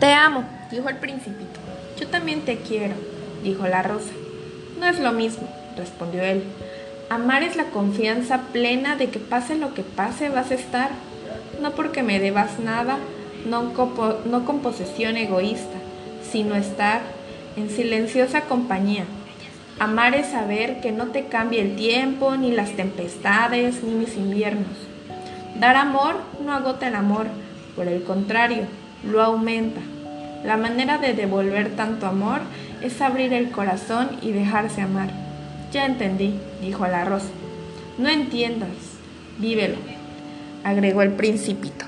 Te amo, dijo el principito. Yo también te quiero, dijo la rosa. No es lo mismo, respondió él. Amar es la confianza plena de que pase lo que pase vas a estar, no porque me debas nada, no, no con posesión egoísta, sino estar en silenciosa compañía. Amar es saber que no te cambia el tiempo, ni las tempestades, ni mis inviernos. Dar amor no agota el amor, por el contrario, lo aumenta. La manera de devolver tanto amor es abrir el corazón y dejarse amar. Ya entendí, dijo la rosa. No entiendas, vívelo, agregó el principito.